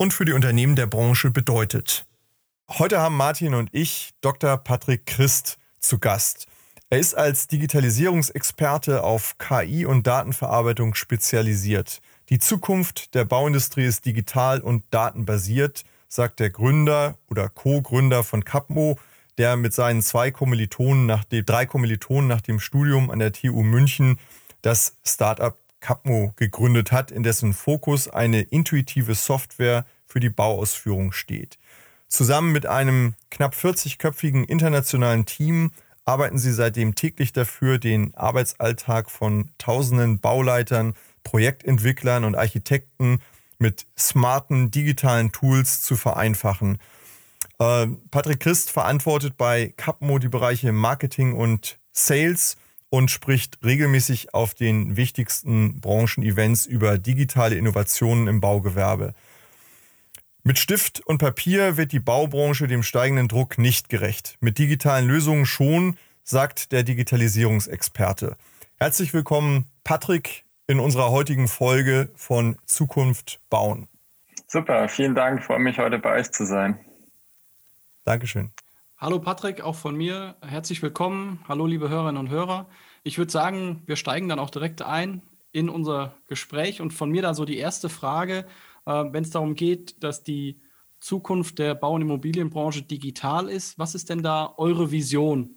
und für die Unternehmen der Branche bedeutet. Heute haben Martin und ich Dr. Patrick Christ zu Gast. Er ist als Digitalisierungsexperte auf KI und Datenverarbeitung spezialisiert. Die Zukunft der Bauindustrie ist digital und datenbasiert, sagt der Gründer oder Co-Gründer von Capmo, der mit seinen zwei Kommilitonen nach dem, drei Kommilitonen nach dem Studium an der TU München das Startup Capmo gegründet hat, in dessen Fokus eine intuitive Software für die Bauausführung steht. Zusammen mit einem knapp 40-köpfigen internationalen Team arbeiten sie seitdem täglich dafür, den Arbeitsalltag von tausenden Bauleitern, Projektentwicklern und Architekten mit smarten digitalen Tools zu vereinfachen. Äh, Patrick Christ verantwortet bei Capmo die Bereiche Marketing und Sales und spricht regelmäßig auf den wichtigsten Branchen-Events über digitale Innovationen im Baugewerbe. Mit Stift und Papier wird die Baubranche dem steigenden Druck nicht gerecht. Mit digitalen Lösungen schon, sagt der Digitalisierungsexperte. Herzlich willkommen, Patrick, in unserer heutigen Folge von Zukunft bauen. Super, vielen Dank. Freue mich, heute bei euch zu sein. Dankeschön. Hallo Patrick, auch von mir herzlich willkommen. Hallo liebe Hörerinnen und Hörer. Ich würde sagen, wir steigen dann auch direkt ein in unser Gespräch und von mir dann so die erste Frage, äh, wenn es darum geht, dass die Zukunft der Bau- und Immobilienbranche digital ist. Was ist denn da eure Vision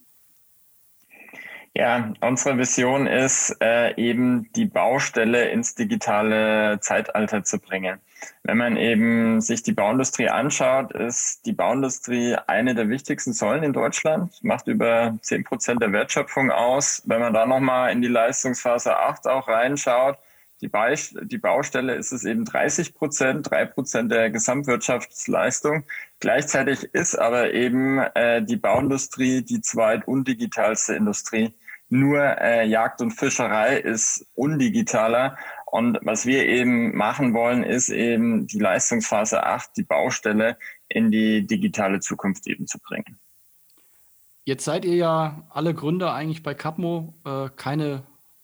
ja, unsere Vision ist äh, eben die Baustelle ins digitale Zeitalter zu bringen. Wenn man eben sich die Bauindustrie anschaut, ist die Bauindustrie eine der wichtigsten Säulen in Deutschland, macht über zehn Prozent der Wertschöpfung aus. Wenn man da nochmal in die Leistungsphase 8 auch reinschaut, die, die Baustelle ist es eben 30 Prozent, drei Prozent der Gesamtwirtschaftsleistung. Gleichzeitig ist aber eben äh, die Bauindustrie die zweit- undigitalste Industrie nur äh, Jagd und Fischerei ist undigitaler. Und was wir eben machen wollen, ist eben die Leistungsphase 8, die Baustelle in die digitale Zukunft eben zu bringen. Jetzt seid ihr ja alle Gründer eigentlich bei Capmo, äh, keine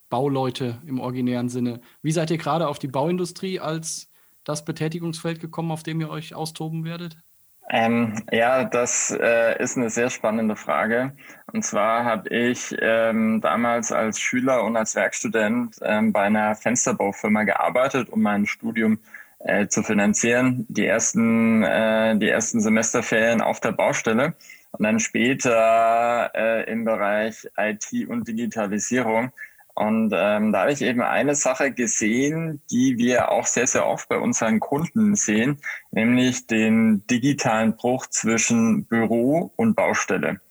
Bauleute im originären Sinne. Wie seid ihr gerade auf die Bauindustrie als das Betätigungsfeld gekommen, auf dem ihr euch austoben werdet? Ähm, ja, das äh, ist eine sehr spannende Frage. Und zwar habe ich ähm, damals als Schüler und als Werkstudent ähm, bei einer Fensterbaufirma gearbeitet, um mein Studium äh, zu finanzieren. Die ersten, äh, die ersten Semesterferien auf der Baustelle und dann später äh, im Bereich IT und Digitalisierung und ähm, da habe ich eben eine Sache gesehen, die wir auch sehr, sehr oft bei unseren Kunden sehen, nämlich den digitalen Bruch zwischen Büro und Baustelle.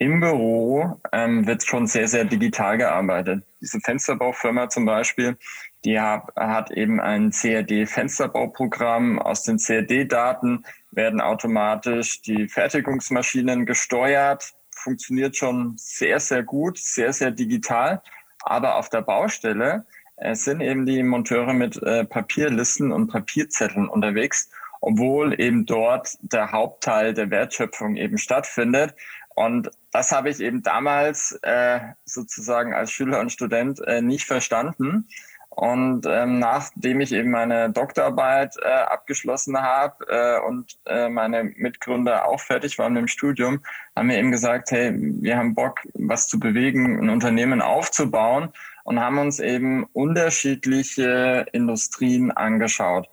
Im Büro ähm, wird schon sehr, sehr digital gearbeitet. Diese Fensterbaufirma zum Beispiel, die hat, hat eben ein CAD-Fensterbauprogramm. Aus den CAD-Daten werden automatisch die Fertigungsmaschinen gesteuert. Funktioniert schon sehr, sehr gut, sehr, sehr digital. Aber auf der Baustelle äh, sind eben die Monteure mit äh, Papierlisten und Papierzetteln unterwegs, obwohl eben dort der Hauptteil der Wertschöpfung eben stattfindet. Und das habe ich eben damals äh, sozusagen als Schüler und Student äh, nicht verstanden. Und ähm, nachdem ich eben meine Doktorarbeit äh, abgeschlossen habe äh, und äh, meine Mitgründer auch fertig waren mit dem Studium, haben wir eben gesagt, hey, wir haben Bock, was zu bewegen, ein Unternehmen aufzubauen und haben uns eben unterschiedliche Industrien angeschaut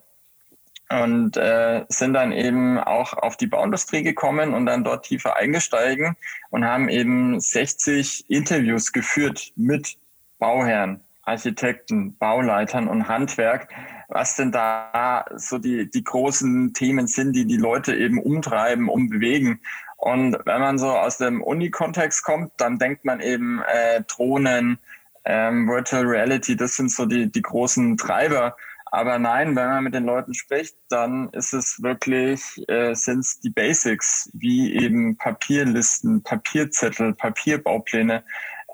und äh, sind dann eben auch auf die Bauindustrie gekommen und dann dort tiefer eingesteigen und haben eben 60 Interviews geführt mit Bauherren, Architekten, Bauleitern und Handwerk, was denn da so die, die großen Themen sind, die die Leute eben umtreiben, umbewegen. Und wenn man so aus dem Uni-Kontext kommt, dann denkt man eben äh, Drohnen, ähm, Virtual Reality, das sind so die, die großen Treiber. Aber nein, wenn man mit den Leuten spricht, dann ist es wirklich, äh, sind es die Basics, wie eben Papierlisten, Papierzettel, Papierbaupläne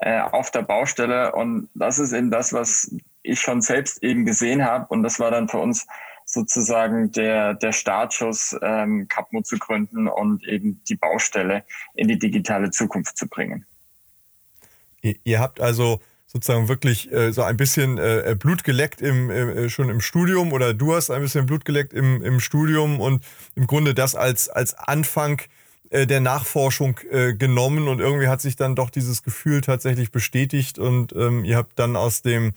äh, auf der Baustelle. Und das ist eben das, was ich schon selbst eben gesehen habe. Und das war dann für uns sozusagen der, der Startschuss, ähm, Capmo zu gründen und eben die Baustelle in die digitale Zukunft zu bringen. Ihr, ihr habt also sozusagen wirklich äh, so ein bisschen äh, Blut geleckt im, äh, schon im Studium oder du hast ein bisschen Blut geleckt im, im Studium und im Grunde das als, als Anfang äh, der Nachforschung äh, genommen und irgendwie hat sich dann doch dieses Gefühl tatsächlich bestätigt und ähm, ihr habt dann aus dem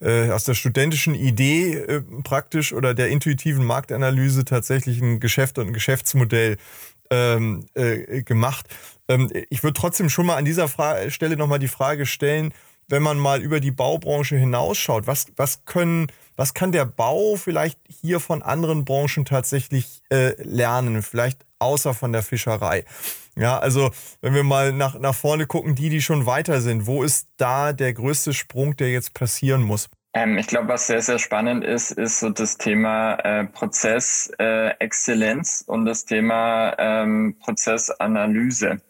äh, aus der studentischen Idee äh, praktisch oder der intuitiven Marktanalyse tatsächlich ein Geschäft und ein Geschäftsmodell ähm, äh, gemacht. Ähm, ich würde trotzdem schon mal an dieser Fra Stelle nochmal die Frage stellen, wenn man mal über die Baubranche hinausschaut, was, was können, was kann der Bau vielleicht hier von anderen Branchen tatsächlich äh, lernen? Vielleicht außer von der Fischerei. Ja, also wenn wir mal nach, nach vorne gucken, die, die schon weiter sind, wo ist da der größte Sprung, der jetzt passieren muss? Ähm, ich glaube, was sehr, sehr spannend ist, ist so das Thema äh, Prozessexzellenz äh, und das Thema ähm, Prozessanalyse.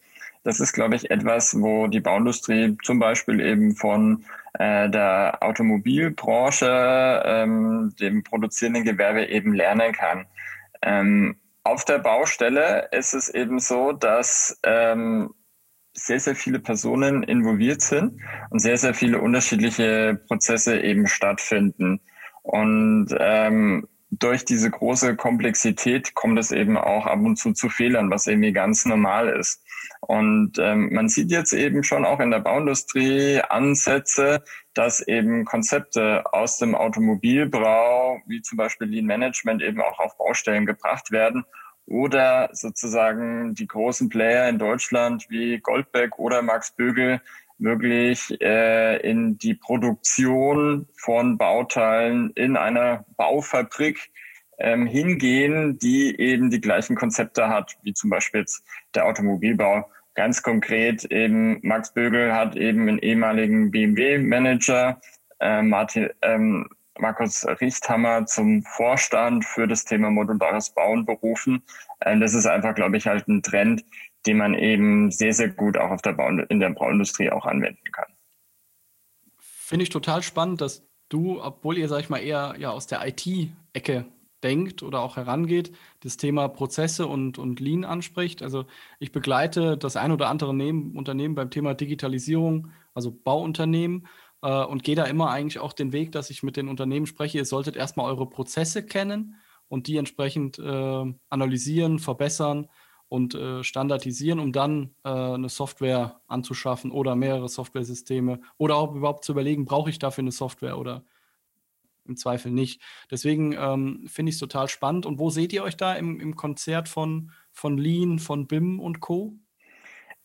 Das ist, glaube ich, etwas, wo die Bauindustrie zum Beispiel eben von der Automobilbranche, ähm, dem produzierenden Gewerbe eben lernen kann. Ähm, auf der Baustelle ist es eben so, dass ähm, sehr, sehr viele Personen involviert sind und sehr, sehr viele unterschiedliche Prozesse eben stattfinden. Und ähm, durch diese große Komplexität kommt es eben auch ab und zu zu Fehlern, was irgendwie ganz normal ist. Und ähm, man sieht jetzt eben schon auch in der Bauindustrie Ansätze, dass eben Konzepte aus dem Automobilbrau, wie zum Beispiel Lean Management, eben auch auf Baustellen gebracht werden oder sozusagen die großen Player in Deutschland wie Goldbeck oder Max Bögel wirklich äh, in die Produktion von Bauteilen in einer Baufabrik ähm, hingehen, die eben die gleichen Konzepte hat, wie zum Beispiel jetzt der Automobilbau. Ganz konkret eben Max Bögel hat eben einen ehemaligen BMW-Manager, äh, Martin, ähm, Markus Richthammer zum Vorstand für das Thema modulares Bauen berufen. Äh, das ist einfach, glaube ich, halt ein Trend, den man eben sehr, sehr gut auch auf der Bau in der Bauindustrie auch anwenden kann. Finde ich total spannend, dass du, obwohl ihr, sag ich mal, eher ja, aus der IT-Ecke denkt oder auch herangeht, das Thema Prozesse und, und Lean anspricht. Also ich begleite das ein oder andere Unternehmen beim Thema Digitalisierung, also Bauunternehmen, äh, und gehe da immer eigentlich auch den Weg, dass ich mit den Unternehmen spreche, ihr solltet erstmal eure Prozesse kennen und die entsprechend äh, analysieren, verbessern und äh, standardisieren, um dann äh, eine Software anzuschaffen oder mehrere Softwaresysteme oder auch überhaupt zu überlegen, brauche ich dafür eine Software oder im Zweifel nicht. Deswegen ähm, finde ich es total spannend. Und wo seht ihr euch da im, im Konzert von, von Lean, von BIM und Co.?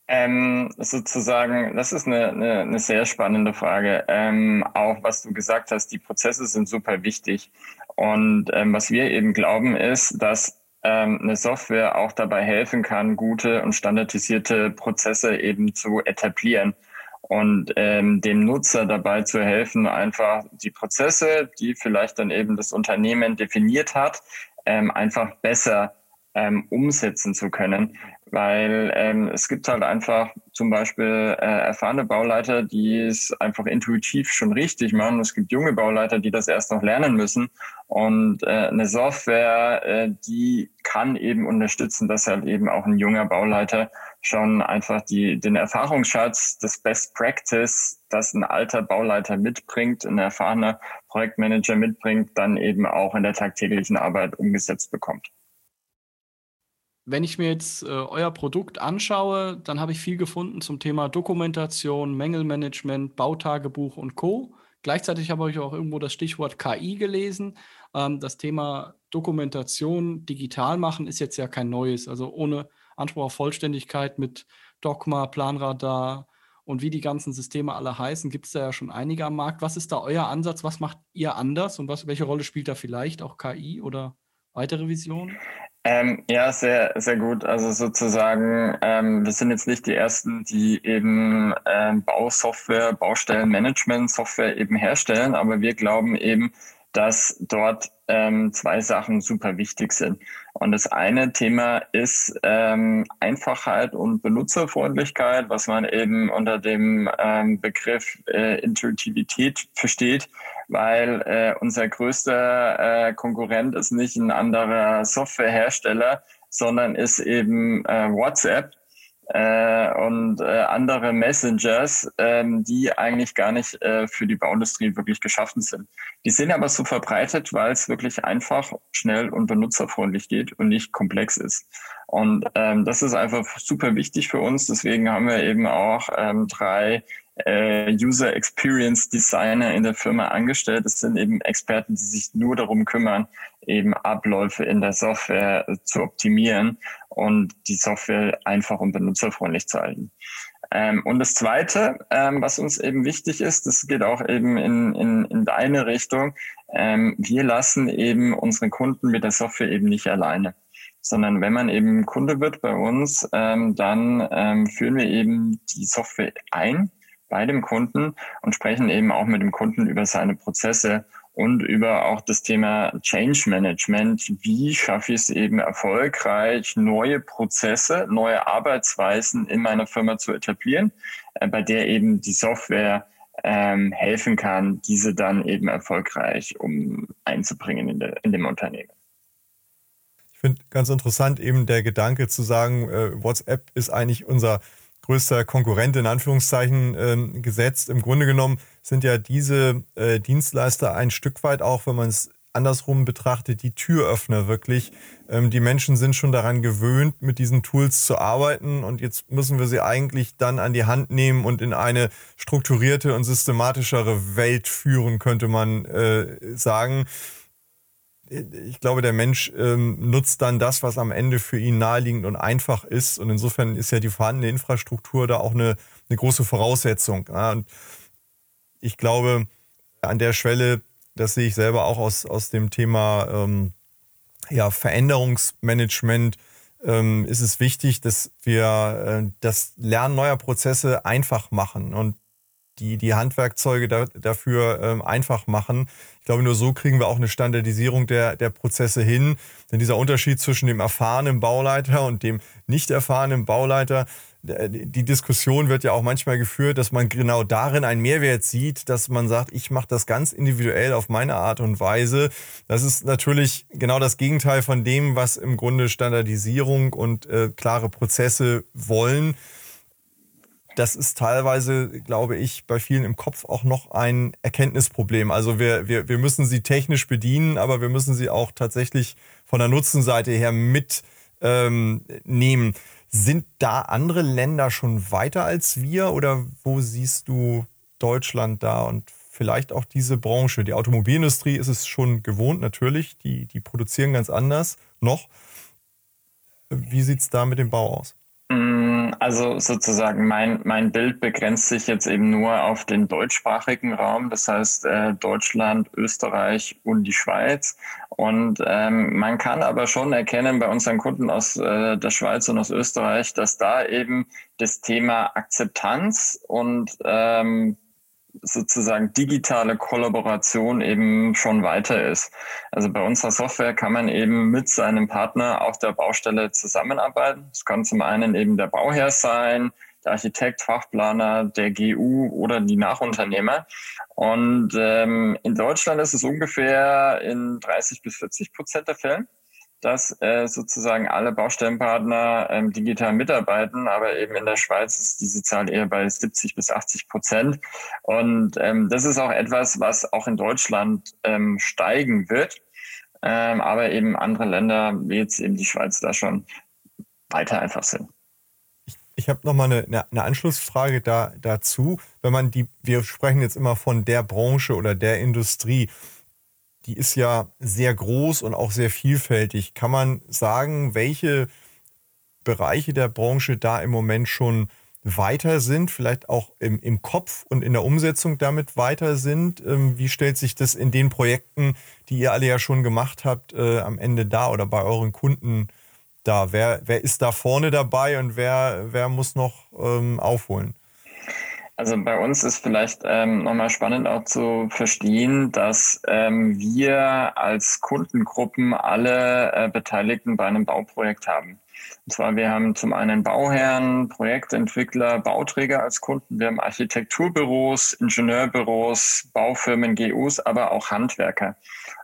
Ähm, sozusagen, das ist eine, eine, eine sehr spannende Frage. Ähm, auch was du gesagt hast, die Prozesse sind super wichtig. Und ähm, was wir eben glauben ist, dass ähm, eine Software auch dabei helfen kann, gute und standardisierte Prozesse eben zu etablieren und ähm, dem Nutzer dabei zu helfen, einfach die Prozesse, die vielleicht dann eben das Unternehmen definiert hat, ähm, einfach besser ähm, umsetzen zu können. Weil ähm, es gibt halt einfach zum Beispiel äh, erfahrene Bauleiter, die es einfach intuitiv schon richtig machen. Es gibt junge Bauleiter, die das erst noch lernen müssen. Und äh, eine Software, äh, die kann eben unterstützen, dass halt eben auch ein junger Bauleiter schon einfach die, den Erfahrungsschatz des Best Practice, das ein alter Bauleiter mitbringt, ein erfahrener Projektmanager mitbringt, dann eben auch in der tagtäglichen Arbeit umgesetzt bekommt wenn ich mir jetzt äh, euer Produkt anschaue, dann habe ich viel gefunden zum Thema Dokumentation, Mängelmanagement, Bautagebuch und Co. Gleichzeitig habe ich auch irgendwo das Stichwort KI gelesen. Ähm, das Thema Dokumentation digital machen ist jetzt ja kein neues. Also ohne Anspruch auf Vollständigkeit mit Dogma, Planradar und wie die ganzen Systeme alle heißen, gibt es da ja schon einige am Markt. Was ist da euer Ansatz? Was macht ihr anders und was, welche Rolle spielt da vielleicht auch KI oder weitere Visionen? Ähm, ja, sehr, sehr gut. Also sozusagen, ähm, wir sind jetzt nicht die Ersten, die eben ähm, Bausoftware, Baustellenmanagement-Software eben herstellen, aber wir glauben eben, dass dort ähm, zwei Sachen super wichtig sind. Und das eine Thema ist ähm, Einfachheit und Benutzerfreundlichkeit, was man eben unter dem ähm, Begriff äh, Intuitivität versteht, weil äh, unser größter äh, Konkurrent ist nicht ein anderer Softwarehersteller, sondern ist eben äh, WhatsApp äh, und äh, andere Messengers, ähm, die eigentlich gar nicht äh, für die Bauindustrie wirklich geschaffen sind. Die sind aber so verbreitet, weil es wirklich einfach, schnell und benutzerfreundlich geht und nicht komplex ist. Und ähm, das ist einfach super wichtig für uns. Deswegen haben wir eben auch ähm, drei äh, User Experience Designer in der Firma angestellt. Das sind eben Experten, die sich nur darum kümmern, eben Abläufe in der Software zu optimieren und die Software einfach und benutzerfreundlich zu halten. Ähm, und das Zweite, ähm, was uns eben wichtig ist, das geht auch eben in, in, in deine Richtung, ähm, wir lassen eben unsere Kunden mit der Software eben nicht alleine sondern wenn man eben Kunde wird bei uns, ähm, dann ähm, führen wir eben die Software ein bei dem Kunden und sprechen eben auch mit dem Kunden über seine Prozesse und über auch das Thema Change Management. Wie schaffe ich es eben erfolgreich, neue Prozesse, neue Arbeitsweisen in meiner Firma zu etablieren, äh, bei der eben die Software ähm, helfen kann, diese dann eben erfolgreich um einzubringen in, de, in dem Unternehmen. Ich finde ganz interessant eben der Gedanke zu sagen, äh, WhatsApp ist eigentlich unser größter Konkurrent in Anführungszeichen äh, gesetzt. Im Grunde genommen sind ja diese äh, Dienstleister ein Stück weit auch, wenn man es andersrum betrachtet, die Türöffner wirklich. Ähm, die Menschen sind schon daran gewöhnt, mit diesen Tools zu arbeiten und jetzt müssen wir sie eigentlich dann an die Hand nehmen und in eine strukturierte und systematischere Welt führen, könnte man äh, sagen ich glaube, der Mensch ähm, nutzt dann das, was am Ende für ihn naheliegend und einfach ist. Und insofern ist ja die vorhandene Infrastruktur da auch eine, eine große Voraussetzung. Ja, und ich glaube, an der Schwelle, das sehe ich selber auch aus, aus dem Thema ähm, ja, Veränderungsmanagement, ähm, ist es wichtig, dass wir äh, das Lernen neuer Prozesse einfach machen und die, die Handwerkzeuge da, dafür ähm, einfach machen. Ich glaube, nur so kriegen wir auch eine Standardisierung der, der Prozesse hin. Denn dieser Unterschied zwischen dem erfahrenen Bauleiter und dem nicht erfahrenen Bauleiter, die Diskussion wird ja auch manchmal geführt, dass man genau darin einen Mehrwert sieht, dass man sagt, ich mache das ganz individuell auf meine Art und Weise. Das ist natürlich genau das Gegenteil von dem, was im Grunde Standardisierung und äh, klare Prozesse wollen das ist teilweise, glaube ich, bei vielen im Kopf auch noch ein Erkenntnisproblem. Also wir, wir, wir müssen sie technisch bedienen, aber wir müssen sie auch tatsächlich von der Nutzenseite her mitnehmen. Ähm, Sind da andere Länder schon weiter als wir oder wo siehst du Deutschland da und vielleicht auch diese Branche? Die Automobilindustrie ist es schon gewohnt, natürlich. Die, die produzieren ganz anders noch. Wie sieht es da mit dem Bau aus? Also sozusagen mein, mein Bild begrenzt sich jetzt eben nur auf den deutschsprachigen Raum, das heißt äh, Deutschland, Österreich und die Schweiz. Und ähm, man kann aber schon erkennen bei unseren Kunden aus äh, der Schweiz und aus Österreich, dass da eben das Thema Akzeptanz und ähm, sozusagen digitale Kollaboration eben schon weiter ist. Also bei unserer Software kann man eben mit seinem Partner auf der Baustelle zusammenarbeiten. Es kann zum einen eben der Bauherr sein, der Architekt, Fachplaner, der GU oder die Nachunternehmer. Und ähm, in Deutschland ist es ungefähr in 30 bis 40 Prozent der Fälle dass äh, sozusagen alle Baustellenpartner ähm, digital mitarbeiten, aber eben in der Schweiz ist diese Zahl eher bei 70 bis 80 Prozent. Und ähm, das ist auch etwas, was auch in Deutschland ähm, steigen wird, ähm, aber eben andere Länder, wie jetzt eben die Schweiz, da schon weiter einfach sind. Ich, ich habe nochmal eine, eine Anschlussfrage da, dazu. Wenn man die, wir sprechen jetzt immer von der Branche oder der Industrie die ist ja sehr groß und auch sehr vielfältig. Kann man sagen, welche Bereiche der Branche da im Moment schon weiter sind, vielleicht auch im, im Kopf und in der Umsetzung damit weiter sind? Ähm, wie stellt sich das in den Projekten, die ihr alle ja schon gemacht habt, äh, am Ende da oder bei euren Kunden da? Wer, wer ist da vorne dabei und wer, wer muss noch ähm, aufholen? Also bei uns ist vielleicht ähm, nochmal spannend auch zu verstehen, dass ähm, wir als Kundengruppen alle äh, Beteiligten bei einem Bauprojekt haben. Und zwar, wir haben zum einen Bauherren, Projektentwickler, Bauträger als Kunden, wir haben Architekturbüros, Ingenieurbüros, Baufirmen, GUs, aber auch Handwerker.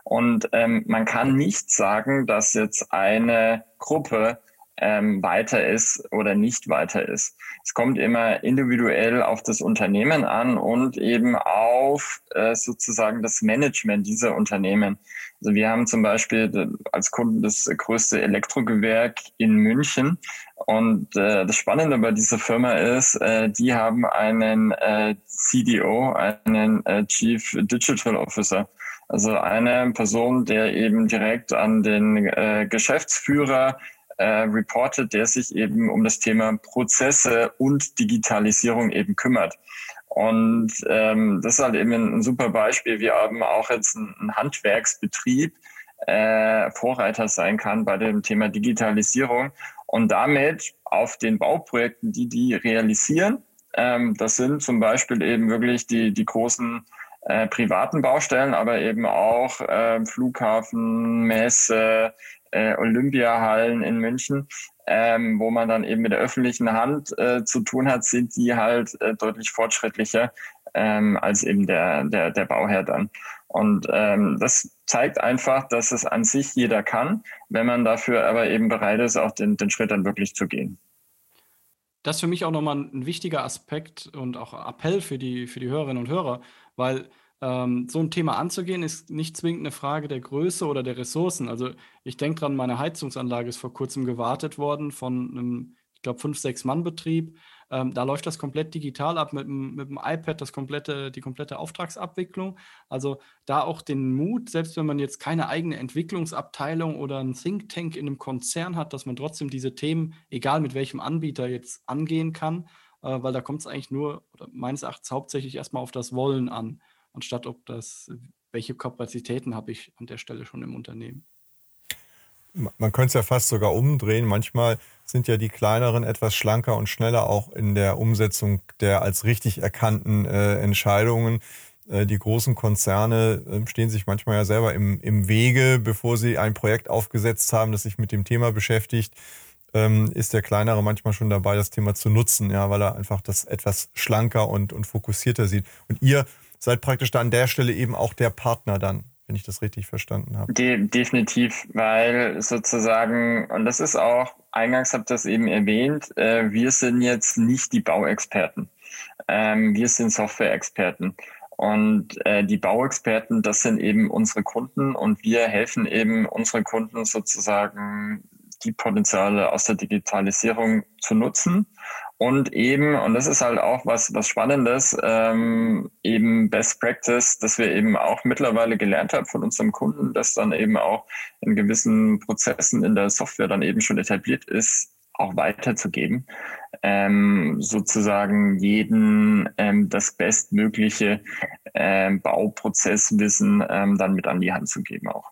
Und ähm, man kann nicht sagen, dass jetzt eine Gruppe ähm, weiter ist oder nicht weiter ist. Es kommt immer individuell auf das Unternehmen an und eben auf äh, sozusagen das Management dieser Unternehmen. Also wir haben zum Beispiel als Kunden das größte Elektrogewerk in München. Und äh, das Spannende bei dieser Firma ist, äh, die haben einen äh, CDO, einen äh, Chief Digital Officer. Also eine Person, der eben direkt an den äh, Geschäftsführer äh, reportet, der sich eben um das Thema Prozesse und Digitalisierung eben kümmert. Und ähm, das ist halt eben ein, ein super Beispiel. Wir haben auch jetzt einen Handwerksbetrieb, äh, Vorreiter sein kann bei dem Thema Digitalisierung und damit auf den Bauprojekten, die die realisieren, ähm, das sind zum Beispiel eben wirklich die, die großen äh, privaten Baustellen, aber eben auch äh, Flughafen, Messe, äh, Olympiahallen in München, ähm, wo man dann eben mit der öffentlichen Hand äh, zu tun hat, sind die halt äh, deutlich fortschrittlicher ähm, als eben der, der, der Bauherr dann. Und ähm, das zeigt einfach, dass es an sich jeder kann, wenn man dafür aber eben bereit ist, auch den, den Schritt dann wirklich zu gehen. Das ist für mich auch nochmal ein wichtiger Aspekt und auch Appell für die, für die Hörerinnen und Hörer, weil ähm, so ein Thema anzugehen, ist nicht zwingend eine Frage der Größe oder der Ressourcen. Also ich denke dran, meine Heizungsanlage ist vor kurzem gewartet worden von einem, ich glaube, fünf, sechs Mann-Betrieb. Ähm, da läuft das komplett digital ab mit, mit dem iPad, das komplette, die komplette Auftragsabwicklung. Also da auch den Mut, selbst wenn man jetzt keine eigene Entwicklungsabteilung oder ein Think Tank in einem Konzern hat, dass man trotzdem diese Themen, egal mit welchem Anbieter jetzt angehen kann, äh, weil da kommt es eigentlich nur, meines Erachtens hauptsächlich erstmal auf das Wollen an anstatt ob das, welche Kapazitäten habe ich an der Stelle schon im Unternehmen. Man könnte es ja fast sogar umdrehen. Manchmal sind ja die kleineren etwas schlanker und schneller auch in der Umsetzung der als richtig erkannten äh, Entscheidungen. Äh, die großen Konzerne äh, stehen sich manchmal ja selber im, im Wege, bevor sie ein Projekt aufgesetzt haben, das sich mit dem Thema beschäftigt. Ähm, ist der kleinere manchmal schon dabei, das Thema zu nutzen, ja, weil er einfach das etwas schlanker und, und fokussierter sieht. Und ihr seid praktisch da an der Stelle eben auch der Partner dann, wenn ich das richtig verstanden habe. De definitiv, weil sozusagen, und das ist auch, eingangs habt ihr das eben erwähnt, äh, wir sind jetzt nicht die Bauexperten. Ähm, wir sind Software-Experten. Und äh, die Bauexperten, das sind eben unsere Kunden und wir helfen eben unsere Kunden sozusagen die Potenziale aus der Digitalisierung zu nutzen und eben, und das ist halt auch was, was Spannendes, ähm, eben Best Practice, dass wir eben auch mittlerweile gelernt haben von unserem Kunden, dass dann eben auch in gewissen Prozessen in der Software dann eben schon etabliert ist, auch weiterzugeben, ähm, sozusagen jeden ähm, das bestmögliche ähm, Bauprozesswissen ähm, dann mit an die Hand zu geben auch.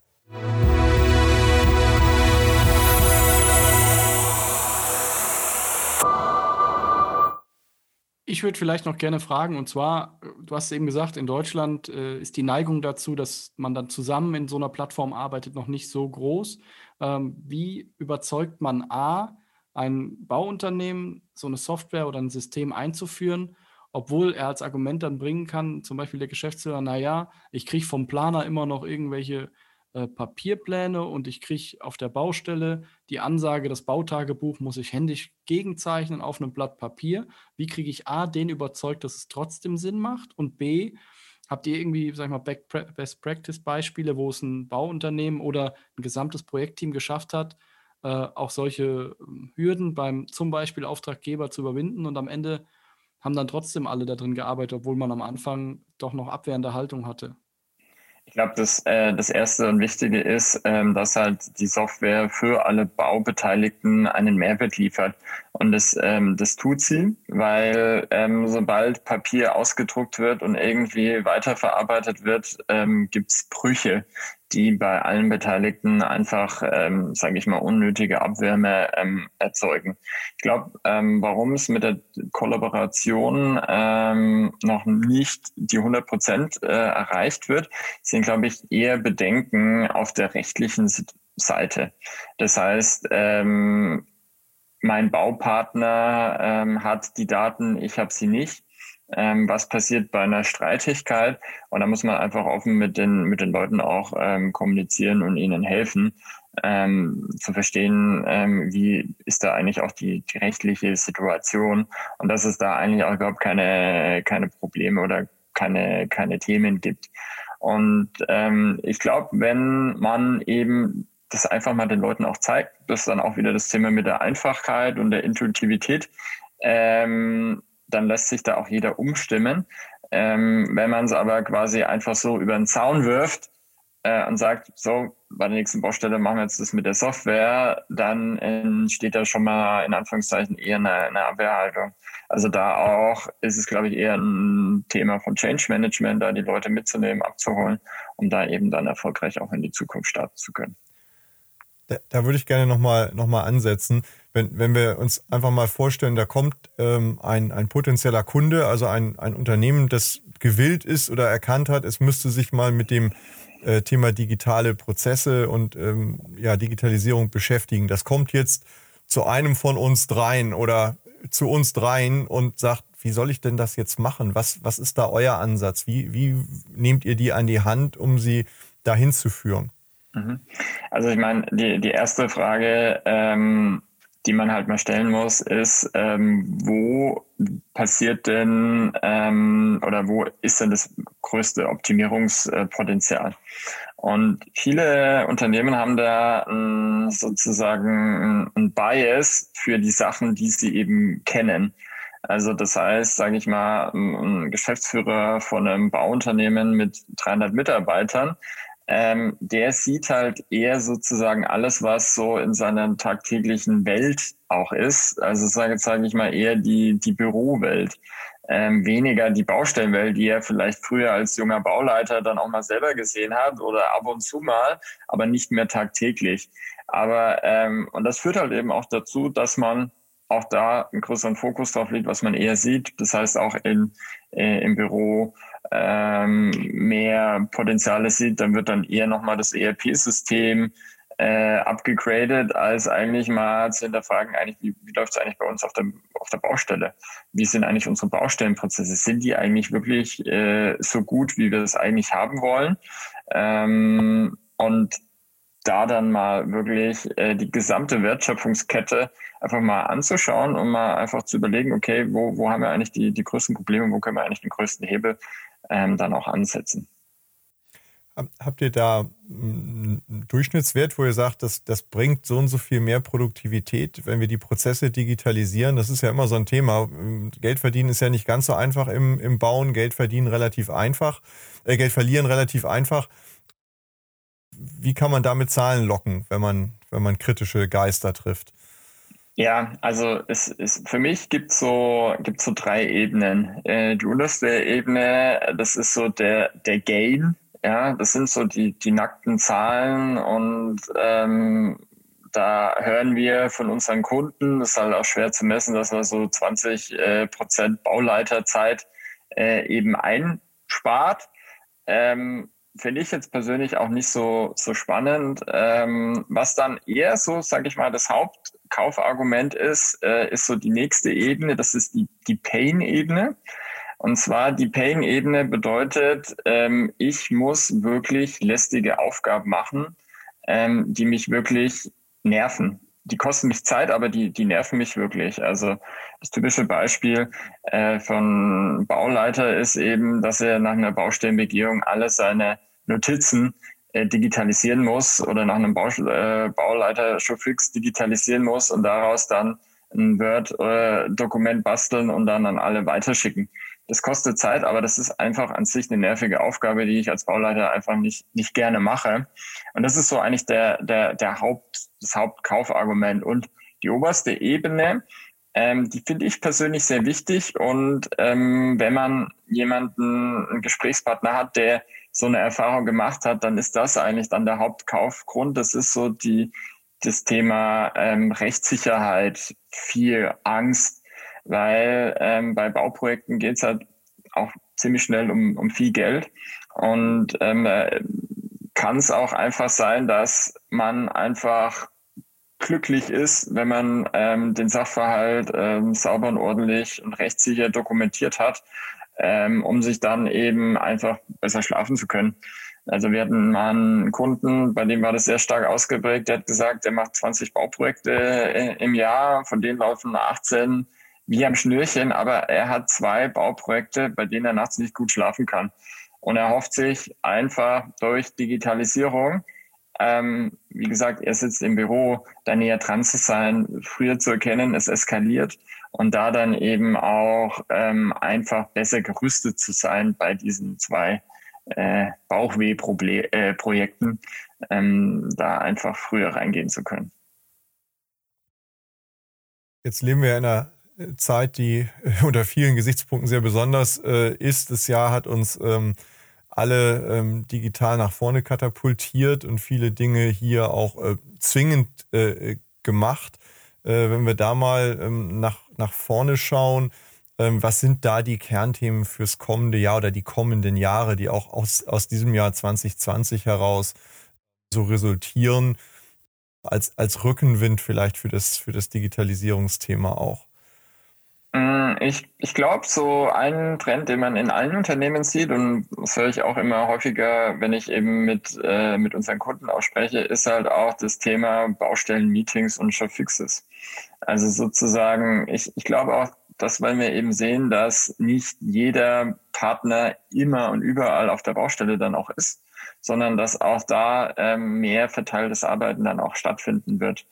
Ich würde vielleicht noch gerne fragen, und zwar, du hast eben gesagt, in Deutschland äh, ist die Neigung dazu, dass man dann zusammen in so einer Plattform arbeitet, noch nicht so groß. ähm, wie überzeugt man A, ein Bauunternehmen, so eine Software oder ein System einzuführen, obwohl er als Argument dann bringen kann, zum Beispiel der Geschäftsführer, naja, ich kriege vom Planer immer noch irgendwelche äh, Papierpläne und ich kriege auf der Baustelle die Ansage, das Bautagebuch muss ich händisch gegenzeichnen auf einem Blatt Papier. Wie kriege ich A, den überzeugt, dass es trotzdem Sinn macht und B, habt ihr irgendwie, sag ich mal, Best Practice Beispiele, wo es ein Bauunternehmen oder ein gesamtes Projektteam geschafft hat, äh, auch solche ähm, Hürden beim zum Beispiel Auftraggeber zu überwinden und am Ende haben dann trotzdem alle da drin gearbeitet, obwohl man am Anfang doch noch abwehrende Haltung hatte. Ich glaube, das, äh, das Erste und Wichtige ist, ähm, dass halt die Software für alle Baubeteiligten einen Mehrwert liefert. Und das, ähm, das tut sie, weil ähm, sobald Papier ausgedruckt wird und irgendwie weiterverarbeitet wird, ähm, gibt Brüche die bei allen Beteiligten einfach, ähm, sage ich mal, unnötige Abwärme ähm, erzeugen. Ich glaube, ähm, warum es mit der Kollaboration ähm, noch nicht die 100 Prozent äh, erreicht wird, sind, glaube ich, eher Bedenken auf der rechtlichen Seite. Das heißt, ähm, mein Baupartner ähm, hat die Daten, ich habe sie nicht ähm, was passiert bei einer Streitigkeit. Und da muss man einfach offen mit den, mit den Leuten auch ähm, kommunizieren und ihnen helfen, ähm, zu verstehen, ähm, wie ist da eigentlich auch die, die rechtliche Situation und dass es da eigentlich auch überhaupt keine, keine Probleme oder keine, keine Themen gibt. Und ähm, ich glaube, wenn man eben das einfach mal den Leuten auch zeigt, das ist dann auch wieder das Thema mit der Einfachheit und der Intuitivität, ähm, dann lässt sich da auch jeder umstimmen. Ähm, wenn man es aber quasi einfach so über den Zaun wirft äh, und sagt, so, bei der nächsten Baustelle machen wir jetzt das mit der Software, dann entsteht da schon mal in Anführungszeichen eher eine, eine Abwehrhaltung. Also da auch ist es, glaube ich, eher ein Thema von Change Management, da die Leute mitzunehmen, abzuholen, um da eben dann erfolgreich auch in die Zukunft starten zu können. Da, da würde ich gerne nochmal noch mal ansetzen wenn, wenn wir uns einfach mal vorstellen, da kommt ähm, ein, ein potenzieller Kunde, also ein, ein Unternehmen, das gewillt ist oder erkannt hat, es müsste sich mal mit dem äh, Thema digitale Prozesse und ähm, ja, Digitalisierung beschäftigen. Das kommt jetzt zu einem von uns dreien oder zu uns dreien und sagt, wie soll ich denn das jetzt machen? Was, was ist da euer Ansatz? Wie, wie nehmt ihr die an die Hand, um sie dahin zu führen? Mhm. Also ich meine, die, die erste Frage, ähm, die man halt mal stellen muss, ist, ähm, wo passiert denn ähm, oder wo ist denn das größte Optimierungspotenzial? Und viele Unternehmen haben da ähm, sozusagen ein Bias für die Sachen, die sie eben kennen. Also das heißt, sage ich mal, ein Geschäftsführer von einem Bauunternehmen mit 300 Mitarbeitern, ähm, der sieht halt eher sozusagen alles, was so in seiner tagtäglichen Welt auch ist. Also sage sag ich mal eher die, die Bürowelt. Ähm, weniger die Baustellenwelt, die er vielleicht früher als junger Bauleiter dann auch mal selber gesehen hat oder ab und zu mal, aber nicht mehr tagtäglich. Aber ähm, und das führt halt eben auch dazu, dass man auch da einen größeren Fokus drauf legt, was man eher sieht. Das heißt auch in, äh, im Büro ähm, mehr Potenziale sieht, dann wird dann eher nochmal das ERP-System äh, abgegradet, als eigentlich mal zu hinterfragen, eigentlich, wie, wie läuft es eigentlich bei uns auf der, auf der Baustelle? Wie sind eigentlich unsere Baustellenprozesse? Sind die eigentlich wirklich äh, so gut, wie wir es eigentlich haben wollen? Ähm, und da dann mal wirklich äh, die gesamte Wertschöpfungskette einfach mal anzuschauen und mal einfach zu überlegen, okay, wo, wo haben wir eigentlich die, die größten Probleme, wo können wir eigentlich den größten Hebel ähm, dann auch ansetzen. Habt ihr da einen Durchschnittswert, wo ihr sagt, das, das bringt so und so viel mehr Produktivität, wenn wir die Prozesse digitalisieren? Das ist ja immer so ein Thema. Geld verdienen ist ja nicht ganz so einfach im, im Bauen. Geld verdienen relativ einfach. Äh, Geld verlieren relativ einfach. Wie kann man damit Zahlen locken, wenn man, wenn man kritische Geister trifft? Ja, also es ist für mich gibt so gibt so drei Ebenen. Äh, die unterste Ebene, das ist so der der Gain. Ja, das sind so die die nackten Zahlen und ähm, da hören wir von unseren Kunden, das ist halt auch schwer zu messen, dass man so 20 äh, Prozent Bauleiterzeit äh, eben einspart. Ähm, finde ich jetzt persönlich auch nicht so, so spannend. Ähm, was dann eher so, sage ich mal, das Hauptkaufargument ist, äh, ist so die nächste Ebene, das ist die, die Pain-Ebene. Und zwar die Pain-Ebene bedeutet, ähm, ich muss wirklich lästige Aufgaben machen, ähm, die mich wirklich nerven. Die kosten mich Zeit, aber die, die nerven mich wirklich. Also das typische Beispiel äh, von Bauleiter ist eben, dass er nach einer Baustellenbegehung alle seine Notizen äh, digitalisieren muss oder nach einem Bau, äh, Bauleiter schon fix digitalisieren muss und daraus dann ein Word-Dokument basteln und dann an alle weiterschicken. Das kostet Zeit, aber das ist einfach an sich eine nervige Aufgabe, die ich als Bauleiter einfach nicht, nicht gerne mache. Und das ist so eigentlich der, der, der Haupt, das Hauptkaufargument. Und die oberste Ebene ähm, die finde ich persönlich sehr wichtig. Und ähm, wenn man jemanden, einen Gesprächspartner hat, der so eine Erfahrung gemacht hat, dann ist das eigentlich dann der Hauptkaufgrund. Das ist so die, das Thema ähm, Rechtssicherheit, viel Angst, weil ähm, bei Bauprojekten geht es halt auch ziemlich schnell um, um viel Geld. Und ähm, äh, kann es auch einfach sein, dass man einfach glücklich ist, wenn man ähm, den Sachverhalt ähm, sauber und ordentlich und rechtssicher dokumentiert hat, ähm, um sich dann eben einfach besser schlafen zu können. Also wir hatten mal einen Kunden, bei dem war das sehr stark ausgeprägt, der hat gesagt, er macht 20 Bauprojekte äh, im Jahr, von denen laufen 18 wie am Schnürchen, aber er hat zwei Bauprojekte, bei denen er nachts nicht gut schlafen kann. Und er hofft sich einfach durch Digitalisierung, ähm, wie gesagt, er sitzt im Büro, da näher dran zu sein, früher zu erkennen, es eskaliert und da dann eben auch ähm, einfach besser gerüstet zu sein bei diesen zwei äh, Bauchweh-Projekten, äh, ähm, da einfach früher reingehen zu können. Jetzt leben wir in einer Zeit, die unter vielen Gesichtspunkten sehr besonders äh, ist. Das Jahr hat uns ähm, alle ähm, digital nach vorne katapultiert und viele Dinge hier auch äh, zwingend äh, gemacht. Äh, wenn wir da mal ähm, nach, nach vorne schauen, ähm, was sind da die Kernthemen fürs kommende Jahr oder die kommenden Jahre, die auch aus, aus diesem Jahr 2020 heraus so resultieren, als, als Rückenwind vielleicht für das, für das Digitalisierungsthema auch? Mm, ich, ich glaube, so ein Trend, den man in allen Unternehmen sieht, und das höre ich auch immer häufiger, wenn ich eben mit, äh, mit unseren Kunden ausspreche, ist halt auch das Thema Baustellen-Meetings und Showfixes. Also sozusagen, ich, ich glaube auch, dass weil wir eben sehen, dass nicht jeder Partner immer und überall auf der Baustelle dann auch ist, sondern dass auch da ähm, mehr verteiltes Arbeiten dann auch stattfinden wird.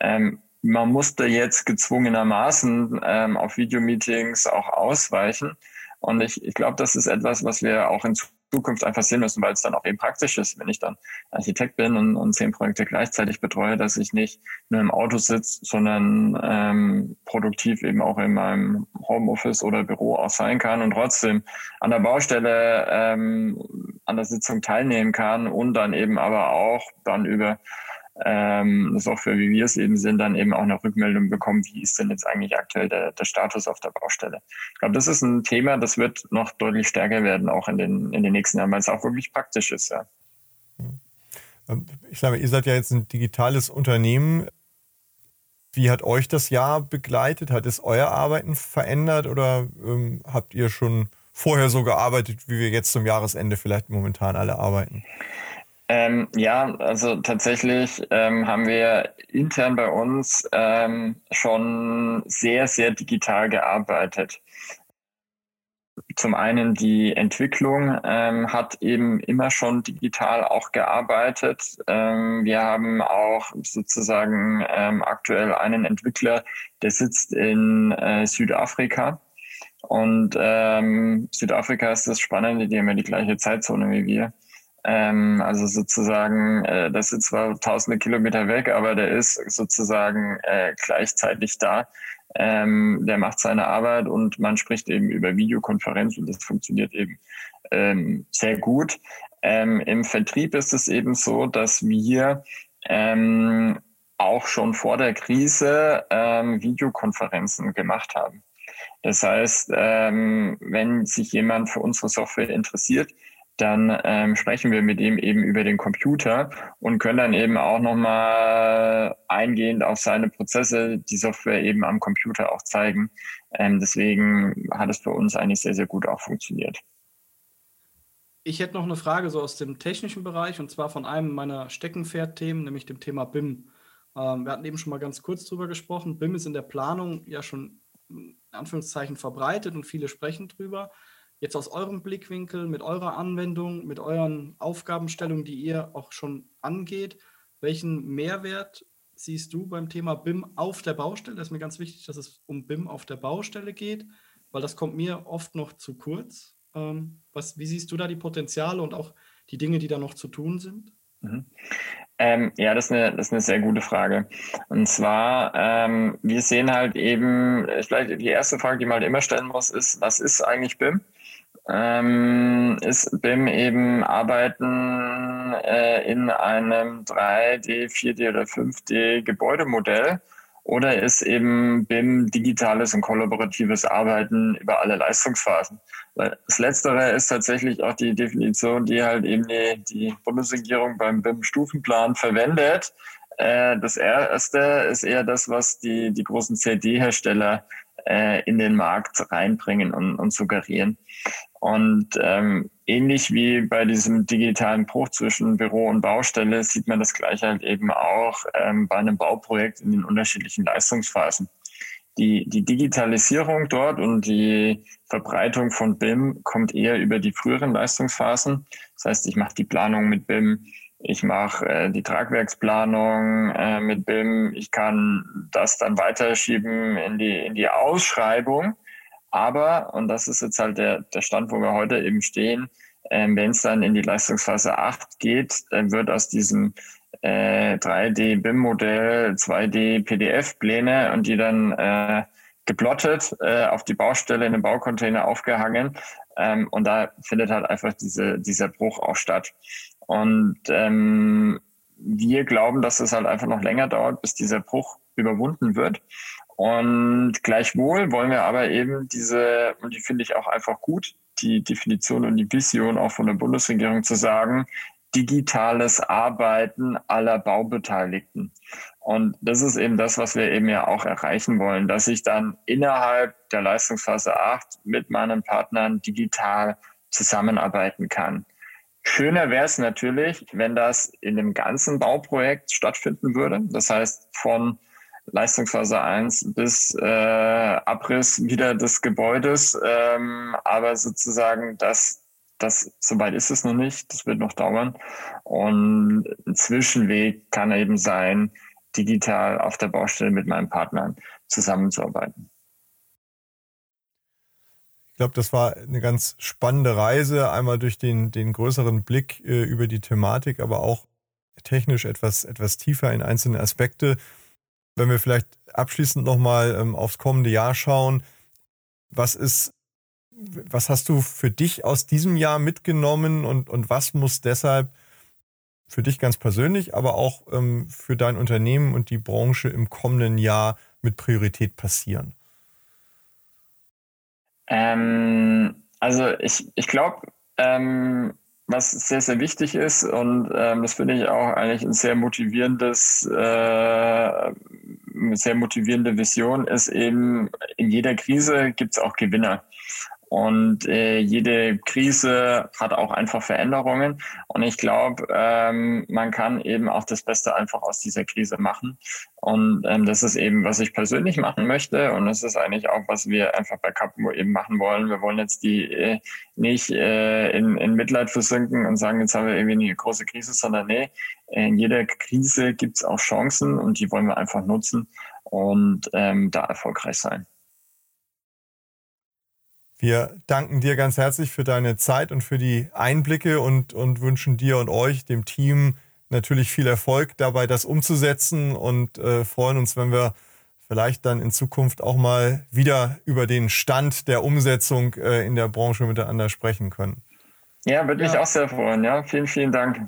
Ähm, man musste jetzt gezwungenermaßen ähm, auf Videomeetings auch ausweichen. Und ich, ich glaube, das ist etwas, was wir auch in Zukunft einfach sehen müssen, weil es dann auch eben praktisch ist, wenn ich dann Architekt bin und, und zehn Projekte gleichzeitig betreue, dass ich nicht nur im Auto sitze, sondern ähm, produktiv eben auch in meinem Homeoffice oder Büro auch sein kann und trotzdem an der Baustelle ähm, an der Sitzung teilnehmen kann und dann eben aber auch dann über ähm, Software, wie wir es eben sind, dann eben auch eine Rückmeldung bekommen, wie ist denn jetzt eigentlich aktuell der, der Status auf der Baustelle. Ich glaube, das ist ein Thema, das wird noch deutlich stärker werden, auch in den, in den nächsten Jahren, weil es auch wirklich praktisch ist. Ja. Ähm, ich sage, ihr seid ja jetzt ein digitales Unternehmen. Wie hat euch das Jahr begleitet? Hat es euer Arbeiten verändert oder ähm, habt ihr schon vorher so gearbeitet, wie wir jetzt zum Jahresende vielleicht momentan alle arbeiten? Ähm, ja, also tatsächlich ähm, haben wir intern bei uns ähm, schon sehr, sehr digital gearbeitet. Zum einen die Entwicklung ähm, hat eben immer schon digital auch gearbeitet. Ähm, wir haben auch sozusagen ähm, aktuell einen Entwickler, der sitzt in äh, Südafrika. Und Südafrika ist das Spannende, die haben ja die gleiche Zeitzone wie wir. Ähm, also sozusagen, äh, das ist zwar tausende Kilometer weg, aber der ist sozusagen äh, gleichzeitig da. Ähm, der macht seine Arbeit und man spricht eben über Videokonferenz und das funktioniert eben ähm, sehr gut. Ähm, Im Vertrieb ist es eben so, dass wir ähm, auch schon vor der Krise ähm, Videokonferenzen gemacht haben. Das heißt, ähm, wenn sich jemand für unsere Software interessiert, dann ähm, sprechen wir mit ihm eben über den Computer und können dann eben auch nochmal eingehend auf seine Prozesse, die Software eben am Computer auch zeigen. Ähm, deswegen hat es für uns eigentlich sehr, sehr gut auch funktioniert. Ich hätte noch eine Frage so aus dem technischen Bereich und zwar von einem meiner Steckenpferd-Themen, nämlich dem Thema BIM. Ähm, wir hatten eben schon mal ganz kurz drüber gesprochen. BIM ist in der Planung ja schon in Anführungszeichen verbreitet und viele sprechen drüber. Jetzt aus eurem Blickwinkel, mit eurer Anwendung, mit euren Aufgabenstellungen, die ihr auch schon angeht, welchen Mehrwert siehst du beim Thema BIM auf der Baustelle? Das ist mir ganz wichtig, dass es um BIM auf der Baustelle geht, weil das kommt mir oft noch zu kurz. Ähm, was, wie siehst du da die Potenziale und auch die Dinge, die da noch zu tun sind? Mhm. Ähm, ja, das ist, eine, das ist eine sehr gute Frage. Und zwar, ähm, wir sehen halt eben, vielleicht die erste Frage, die man halt immer stellen muss, ist, was ist eigentlich BIM? Ähm, ist BIM eben Arbeiten äh, in einem 3D, 4D oder 5D Gebäudemodell oder ist eben BIM digitales und kollaboratives Arbeiten über alle Leistungsphasen? Das Letztere ist tatsächlich auch die Definition, die halt eben die, die Bundesregierung beim BIM-Stufenplan verwendet. Äh, das erste ist eher das, was die, die großen CD-Hersteller äh, in den Markt reinbringen und, und suggerieren. Und ähm, ähnlich wie bei diesem digitalen Bruch zwischen Büro und Baustelle sieht man das gleiche halt eben auch ähm, bei einem Bauprojekt in den unterschiedlichen Leistungsphasen. Die, die Digitalisierung dort und die Verbreitung von BIM kommt eher über die früheren Leistungsphasen. Das heißt, ich mache die Planung mit BIM, ich mache äh, die Tragwerksplanung äh, mit BIM, ich kann das dann weiterschieben in die, in die Ausschreibung. Aber, und das ist jetzt halt der, der Stand, wo wir heute eben stehen, ähm, wenn es dann in die Leistungsphase 8 geht, dann wird aus diesem äh, 3D-BIM-Modell 2D-PDF-Pläne und die dann äh, geplottet äh, auf die Baustelle in den Baucontainer aufgehangen. Ähm, und da findet halt einfach diese, dieser Bruch auch statt. Und ähm, wir glauben, dass es halt einfach noch länger dauert, bis dieser Bruch überwunden wird. Und gleichwohl wollen wir aber eben diese, und die finde ich auch einfach gut, die Definition und die Vision auch von der Bundesregierung zu sagen, digitales Arbeiten aller Baubeteiligten. Und das ist eben das, was wir eben ja auch erreichen wollen, dass ich dann innerhalb der Leistungsphase 8 mit meinen Partnern digital zusammenarbeiten kann. Schöner wäre es natürlich, wenn das in dem ganzen Bauprojekt stattfinden würde. Das heißt, von Leistungsphase 1 bis äh, Abriss wieder des Gebäudes. Ähm, aber sozusagen das, das, soweit ist es noch nicht, das wird noch dauern. Und ein Zwischenweg kann eben sein, digital auf der Baustelle mit meinen Partnern zusammenzuarbeiten. Ich glaube, das war eine ganz spannende Reise, einmal durch den, den größeren Blick äh, über die Thematik, aber auch technisch etwas, etwas tiefer in einzelne Aspekte. Wenn wir vielleicht abschließend nochmal ähm, aufs kommende Jahr schauen, was ist, was hast du für dich aus diesem Jahr mitgenommen und, und was muss deshalb für dich ganz persönlich, aber auch ähm, für dein Unternehmen und die Branche im kommenden Jahr mit Priorität passieren? Ähm, also ich, ich glaube, ähm, was sehr, sehr wichtig ist und ähm, das finde ich auch eigentlich ein sehr motivierendes, äh, eine sehr motivierende Vision, ist eben, in jeder Krise gibt es auch Gewinner. Und äh, jede Krise hat auch einfach Veränderungen. Und ich glaube, ähm, man kann eben auch das Beste einfach aus dieser Krise machen. Und ähm, das ist eben, was ich persönlich machen möchte. Und das ist eigentlich auch, was wir einfach bei Capo eben machen wollen. Wir wollen jetzt die äh, nicht äh, in, in Mitleid versinken und sagen, jetzt haben wir irgendwie eine große Krise, sondern nee, in jeder Krise gibt es auch Chancen und die wollen wir einfach nutzen und ähm, da erfolgreich sein. Wir danken dir ganz herzlich für deine Zeit und für die Einblicke und, und wünschen dir und euch, dem Team, natürlich viel Erfolg dabei, das umzusetzen und äh, freuen uns, wenn wir vielleicht dann in Zukunft auch mal wieder über den Stand der Umsetzung äh, in der Branche miteinander sprechen können. Ja, würde mich auch sehr freuen. Ja, vielen, vielen Dank.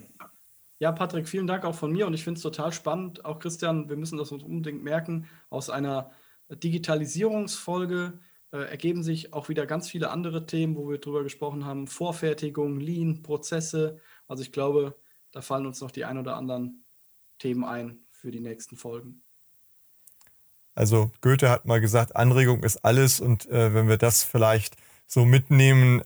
Ja, Patrick, vielen Dank auch von mir und ich finde es total spannend. Auch Christian, wir müssen das uns unbedingt merken, aus einer Digitalisierungsfolge ergeben sich auch wieder ganz viele andere Themen, wo wir drüber gesprochen haben. Vorfertigung, Lean, Prozesse. Also ich glaube, da fallen uns noch die ein oder anderen Themen ein für die nächsten Folgen. Also Goethe hat mal gesagt, Anregung ist alles und äh, wenn wir das vielleicht so mitnehmen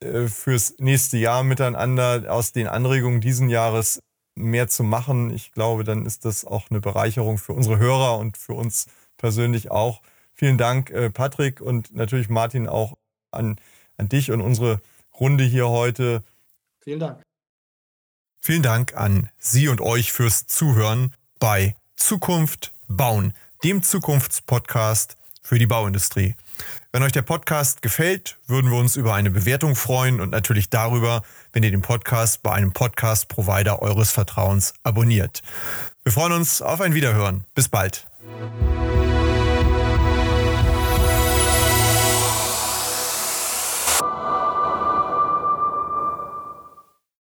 äh, fürs nächste Jahr miteinander aus den Anregungen diesen Jahres mehr zu machen, ich glaube, dann ist das auch eine Bereicherung für unsere Hörer und für uns persönlich auch. Vielen Dank, äh, Patrick und natürlich Martin auch an, an dich und unsere Runde hier heute. Vielen Dank. Vielen Dank an Sie und euch fürs Zuhören bei Zukunft bauen dem Zukunftspodcast für die Bauindustrie. Wenn euch der Podcast gefällt, würden wir uns über eine Bewertung freuen und natürlich darüber, wenn ihr den Podcast bei einem Podcast-Provider eures Vertrauens abonniert. Wir freuen uns auf ein Wiederhören. Bis bald.